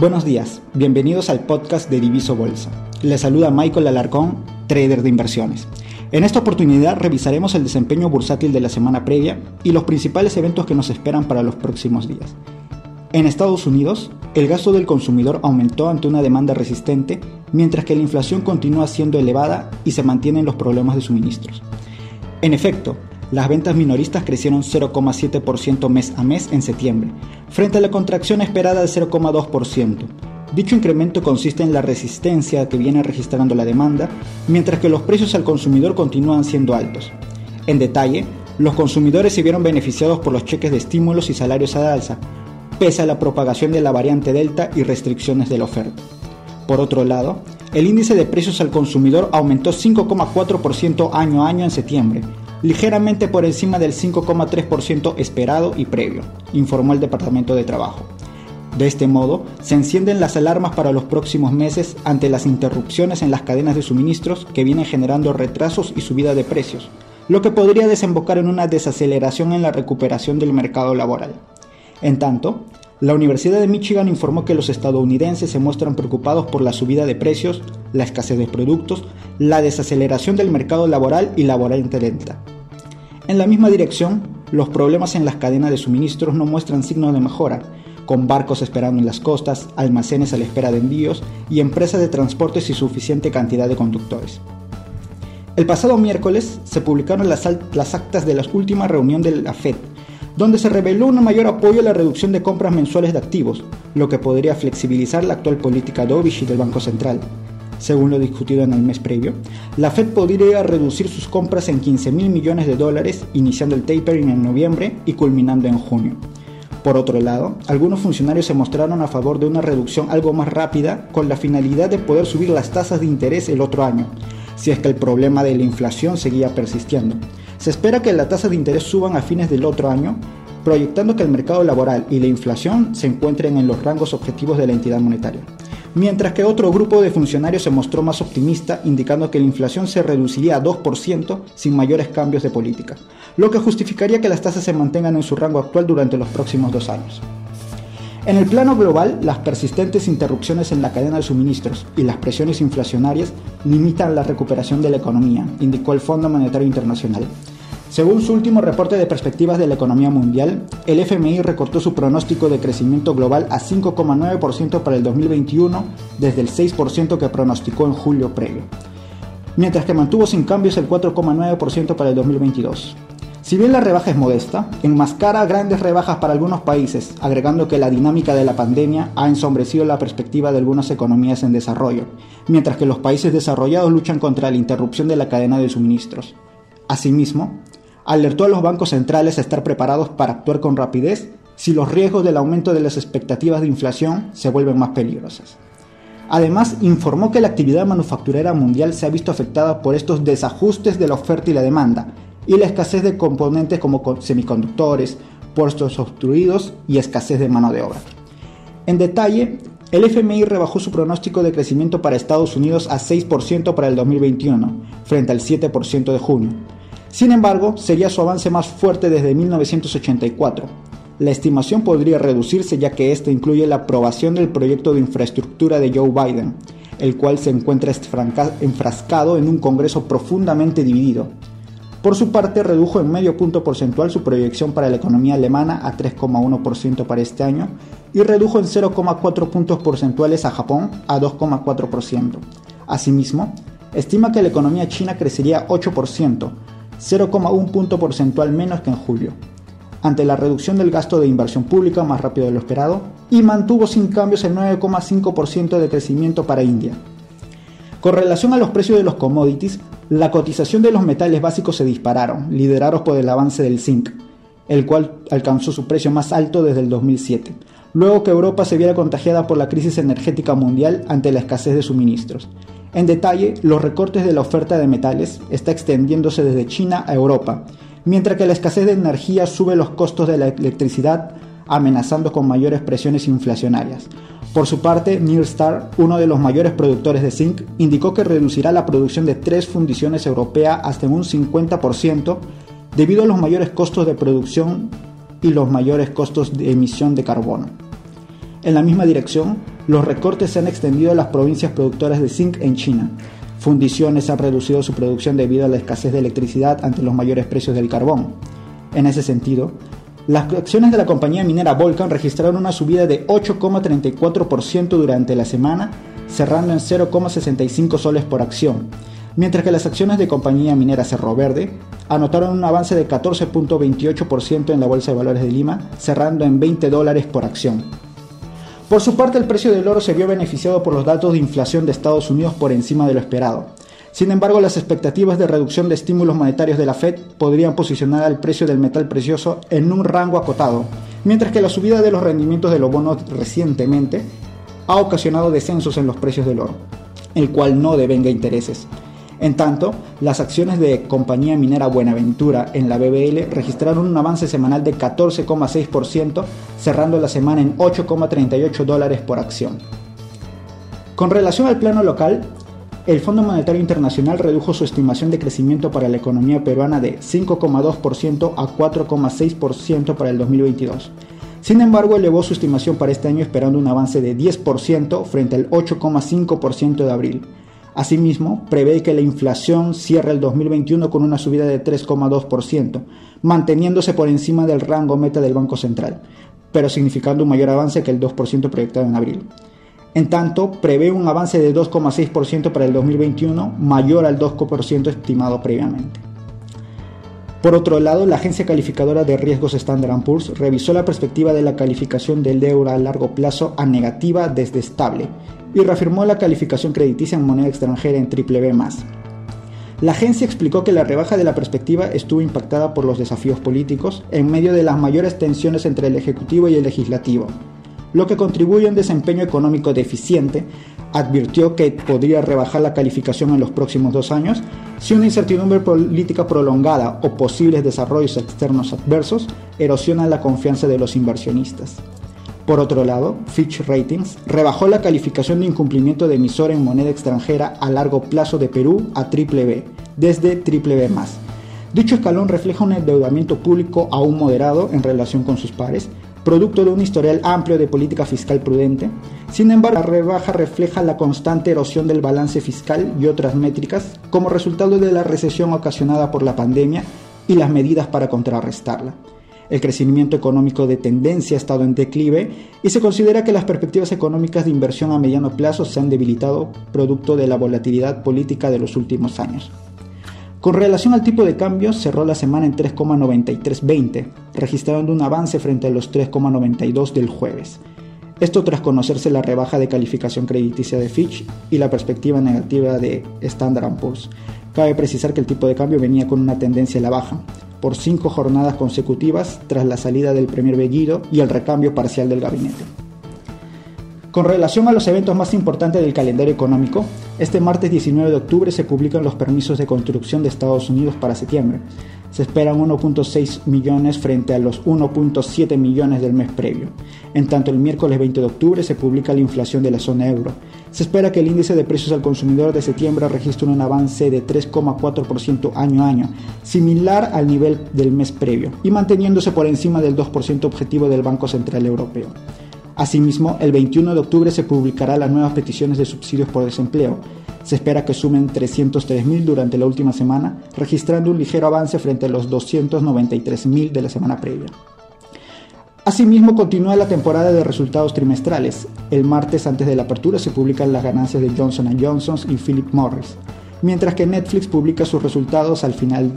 Buenos días, bienvenidos al podcast de Diviso Bolsa. Les saluda Michael Alarcón, trader de inversiones. En esta oportunidad revisaremos el desempeño bursátil de la semana previa y los principales eventos que nos esperan para los próximos días. En Estados Unidos, el gasto del consumidor aumentó ante una demanda resistente, mientras que la inflación continúa siendo elevada y se mantienen los problemas de suministros. En efecto, las ventas minoristas crecieron 0,7% mes a mes en septiembre, frente a la contracción esperada de 0,2%. Dicho incremento consiste en la resistencia que viene registrando la demanda, mientras que los precios al consumidor continúan siendo altos. En detalle, los consumidores se vieron beneficiados por los cheques de estímulos y salarios a alza, pese a la propagación de la variante Delta y restricciones de la oferta. Por otro lado, el índice de precios al consumidor aumentó 5,4% año a año en septiembre, ligeramente por encima del 5,3% esperado y previo, informó el Departamento de Trabajo. De este modo, se encienden las alarmas para los próximos meses ante las interrupciones en las cadenas de suministros que vienen generando retrasos y subida de precios, lo que podría desembocar en una desaceleración en la recuperación del mercado laboral. En tanto, la Universidad de Michigan informó que los estadounidenses se muestran preocupados por la subida de precios, la escasez de productos, la desaceleración del mercado laboral y laboral lenta. En la misma dirección, los problemas en las cadenas de suministros no muestran signos de mejora, con barcos esperando en las costas, almacenes a la espera de envíos y empresas de transporte sin suficiente cantidad de conductores. El pasado miércoles se publicaron las, las actas de la última reunión de la FED, donde se reveló un mayor apoyo a la reducción de compras mensuales de activos, lo que podría flexibilizar la actual política dovish del Banco Central. Según lo discutido en el mes previo, la Fed podría reducir sus compras en 15 mil millones de dólares, iniciando el tapering en noviembre y culminando en junio. Por otro lado, algunos funcionarios se mostraron a favor de una reducción algo más rápida con la finalidad de poder subir las tasas de interés el otro año, si es que el problema de la inflación seguía persistiendo. Se espera que la tasa de interés suban a fines del otro año, proyectando que el mercado laboral y la inflación se encuentren en los rangos objetivos de la entidad monetaria. Mientras que otro grupo de funcionarios se mostró más optimista, indicando que la inflación se reduciría a 2% sin mayores cambios de política, lo que justificaría que las tasas se mantengan en su rango actual durante los próximos dos años. En el plano global, las persistentes interrupciones en la cadena de suministros y las presiones inflacionarias limitan la recuperación de la economía, indicó el Fondo Monetario Internacional. Según su último reporte de perspectivas de la economía mundial, el FMI recortó su pronóstico de crecimiento global a 5,9% para el 2021 desde el 6% que pronosticó en julio previo, mientras que mantuvo sin cambios el 4,9% para el 2022. Si bien la rebaja es modesta, enmascara grandes rebajas para algunos países, agregando que la dinámica de la pandemia ha ensombrecido la perspectiva de algunas economías en desarrollo, mientras que los países desarrollados luchan contra la interrupción de la cadena de suministros. Asimismo, alertó a los bancos centrales a estar preparados para actuar con rapidez si los riesgos del aumento de las expectativas de inflación se vuelven más peligrosas. Además, informó que la actividad manufacturera mundial se ha visto afectada por estos desajustes de la oferta y la demanda, y la escasez de componentes como semiconductores, puestos obstruidos y escasez de mano de obra. En detalle, el FMI rebajó su pronóstico de crecimiento para Estados Unidos a 6% para el 2021, frente al 7% de junio. Sin embargo, sería su avance más fuerte desde 1984. La estimación podría reducirse ya que este incluye la aprobación del proyecto de infraestructura de Joe Biden, el cual se encuentra enfrascado en un Congreso profundamente dividido, por su parte, redujo en medio punto porcentual su proyección para la economía alemana a 3,1% para este año y redujo en 0,4 puntos porcentuales a Japón a 2,4%. Asimismo, estima que la economía china crecería 8%, 0,1 punto porcentual menos que en julio, ante la reducción del gasto de inversión pública más rápido de lo esperado, y mantuvo sin cambios el 9,5% de crecimiento para India. Con relación a los precios de los commodities, la cotización de los metales básicos se dispararon, liderados por el avance del zinc, el cual alcanzó su precio más alto desde el 2007, luego que Europa se viera contagiada por la crisis energética mundial ante la escasez de suministros. En detalle, los recortes de la oferta de metales está extendiéndose desde China a Europa, mientras que la escasez de energía sube los costos de la electricidad, amenazando con mayores presiones inflacionarias. Por su parte, Star, uno de los mayores productores de zinc, indicó que reducirá la producción de tres fundiciones europeas hasta un 50% debido a los mayores costos de producción y los mayores costos de emisión de carbono. En la misma dirección, los recortes se han extendido a las provincias productoras de zinc en China. Fundiciones han reducido su producción debido a la escasez de electricidad ante los mayores precios del carbón. En ese sentido, las acciones de la compañía minera Volcan registraron una subida de 8,34% durante la semana, cerrando en 0,65 soles por acción, mientras que las acciones de compañía minera Cerro Verde anotaron un avance de 14.28% en la Bolsa de Valores de Lima, cerrando en 20 dólares por acción. Por su parte, el precio del oro se vio beneficiado por los datos de inflación de Estados Unidos por encima de lo esperado. Sin embargo, las expectativas de reducción de estímulos monetarios de la Fed podrían posicionar al precio del metal precioso en un rango acotado, mientras que la subida de los rendimientos de los bonos recientemente ha ocasionado descensos en los precios del oro, el cual no devenga intereses. En tanto, las acciones de compañía minera Buenaventura en la BBL registraron un avance semanal de 14,6%, cerrando la semana en 8,38 dólares por acción. Con relación al plano local, el Fondo Monetario Internacional redujo su estimación de crecimiento para la economía peruana de 5,2% a 4,6% para el 2022. Sin embargo, elevó su estimación para este año esperando un avance de 10% frente al 8,5% de abril. Asimismo, prevé que la inflación cierre el 2021 con una subida de 3,2%, manteniéndose por encima del rango meta del Banco Central, pero significando un mayor avance que el 2% proyectado en abril. En tanto, prevé un avance de 2,6% para el 2021, mayor al 2% estimado previamente. Por otro lado, la agencia calificadora de riesgos Standard Poor's revisó la perspectiva de la calificación del euro a largo plazo a negativa desde estable y reafirmó la calificación crediticia en moneda extranjera en triple La agencia explicó que la rebaja de la perspectiva estuvo impactada por los desafíos políticos en medio de las mayores tensiones entre el Ejecutivo y el Legislativo, lo que contribuye a un desempeño económico deficiente, advirtió que podría rebajar la calificación en los próximos dos años si una incertidumbre política prolongada o posibles desarrollos externos adversos erosionan la confianza de los inversionistas. Por otro lado, Fitch Ratings rebajó la calificación de incumplimiento de emisor en moneda extranjera a largo plazo de Perú a B, desde B+. Dicho escalón refleja un endeudamiento público aún moderado en relación con sus pares, producto de un historial amplio de política fiscal prudente. Sin embargo, la rebaja refleja la constante erosión del balance fiscal y otras métricas como resultado de la recesión ocasionada por la pandemia y las medidas para contrarrestarla. El crecimiento económico de tendencia ha estado en declive y se considera que las perspectivas económicas de inversión a mediano plazo se han debilitado producto de la volatilidad política de los últimos años. Con relación al tipo de cambio, cerró la semana en 3,9320, registrando un avance frente a los 3,92 del jueves. Esto tras conocerse la rebaja de calificación crediticia de Fitch y la perspectiva negativa de Standard Poor's. Cabe precisar que el tipo de cambio venía con una tendencia a la baja, por cinco jornadas consecutivas tras la salida del Premier Bellido y el recambio parcial del gabinete. Con relación a los eventos más importantes del calendario económico, este martes 19 de octubre se publican los permisos de construcción de Estados Unidos para septiembre. Se esperan 1.6 millones frente a los 1.7 millones del mes previo. En tanto, el miércoles 20 de octubre se publica la inflación de la zona euro. Se espera que el índice de precios al consumidor de septiembre registre un avance de 3,4% año a año, similar al nivel del mes previo, y manteniéndose por encima del 2% objetivo del Banco Central Europeo. Asimismo, el 21 de octubre se publicará las nuevas peticiones de subsidios por desempleo. Se espera que sumen 303.000 durante la última semana, registrando un ligero avance frente a los 293.000 de la semana previa. Asimismo, continúa la temporada de resultados trimestrales. El martes antes de la apertura se publican las ganancias de Johnson Johnson y Philip Morris, mientras que Netflix publica sus resultados al final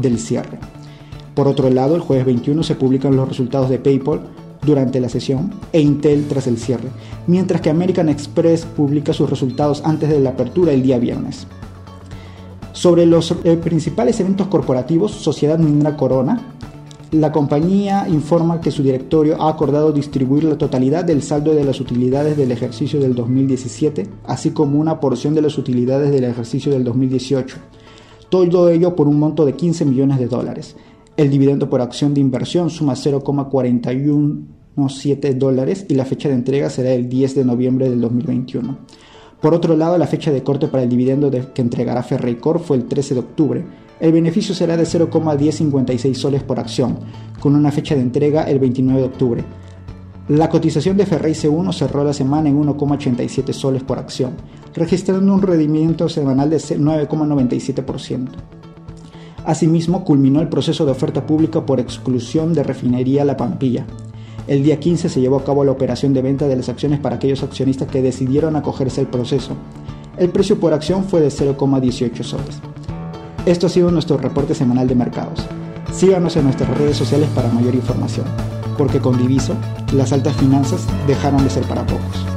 del cierre. Por otro lado, el jueves 21 se publican los resultados de PayPal, durante la sesión e Intel tras el cierre, mientras que American Express publica sus resultados antes de la apertura el día viernes. Sobre los eh, principales eventos corporativos, Sociedad Minera Corona, la compañía informa que su directorio ha acordado distribuir la totalidad del saldo de las utilidades del ejercicio del 2017, así como una porción de las utilidades del ejercicio del 2018. Todo ello por un monto de 15 millones de dólares. El dividendo por acción de inversión suma 0,4117 dólares y la fecha de entrega será el 10 de noviembre del 2021. Por otro lado, la fecha de corte para el dividendo que entregará Ferreycor fue el 13 de octubre. El beneficio será de 0,1056 soles por acción, con una fecha de entrega el 29 de octubre. La cotización de Ferrey C1 cerró la semana en 1,87 soles por acción, registrando un rendimiento semanal de 9,97%. Asimismo, culminó el proceso de oferta pública por exclusión de refinería La Pampilla. El día 15 se llevó a cabo la operación de venta de las acciones para aquellos accionistas que decidieron acogerse al proceso. El precio por acción fue de 0,18 soles. Esto ha sido nuestro reporte semanal de mercados. Síganos en nuestras redes sociales para mayor información porque con Diviso las altas finanzas dejaron de ser para pocos.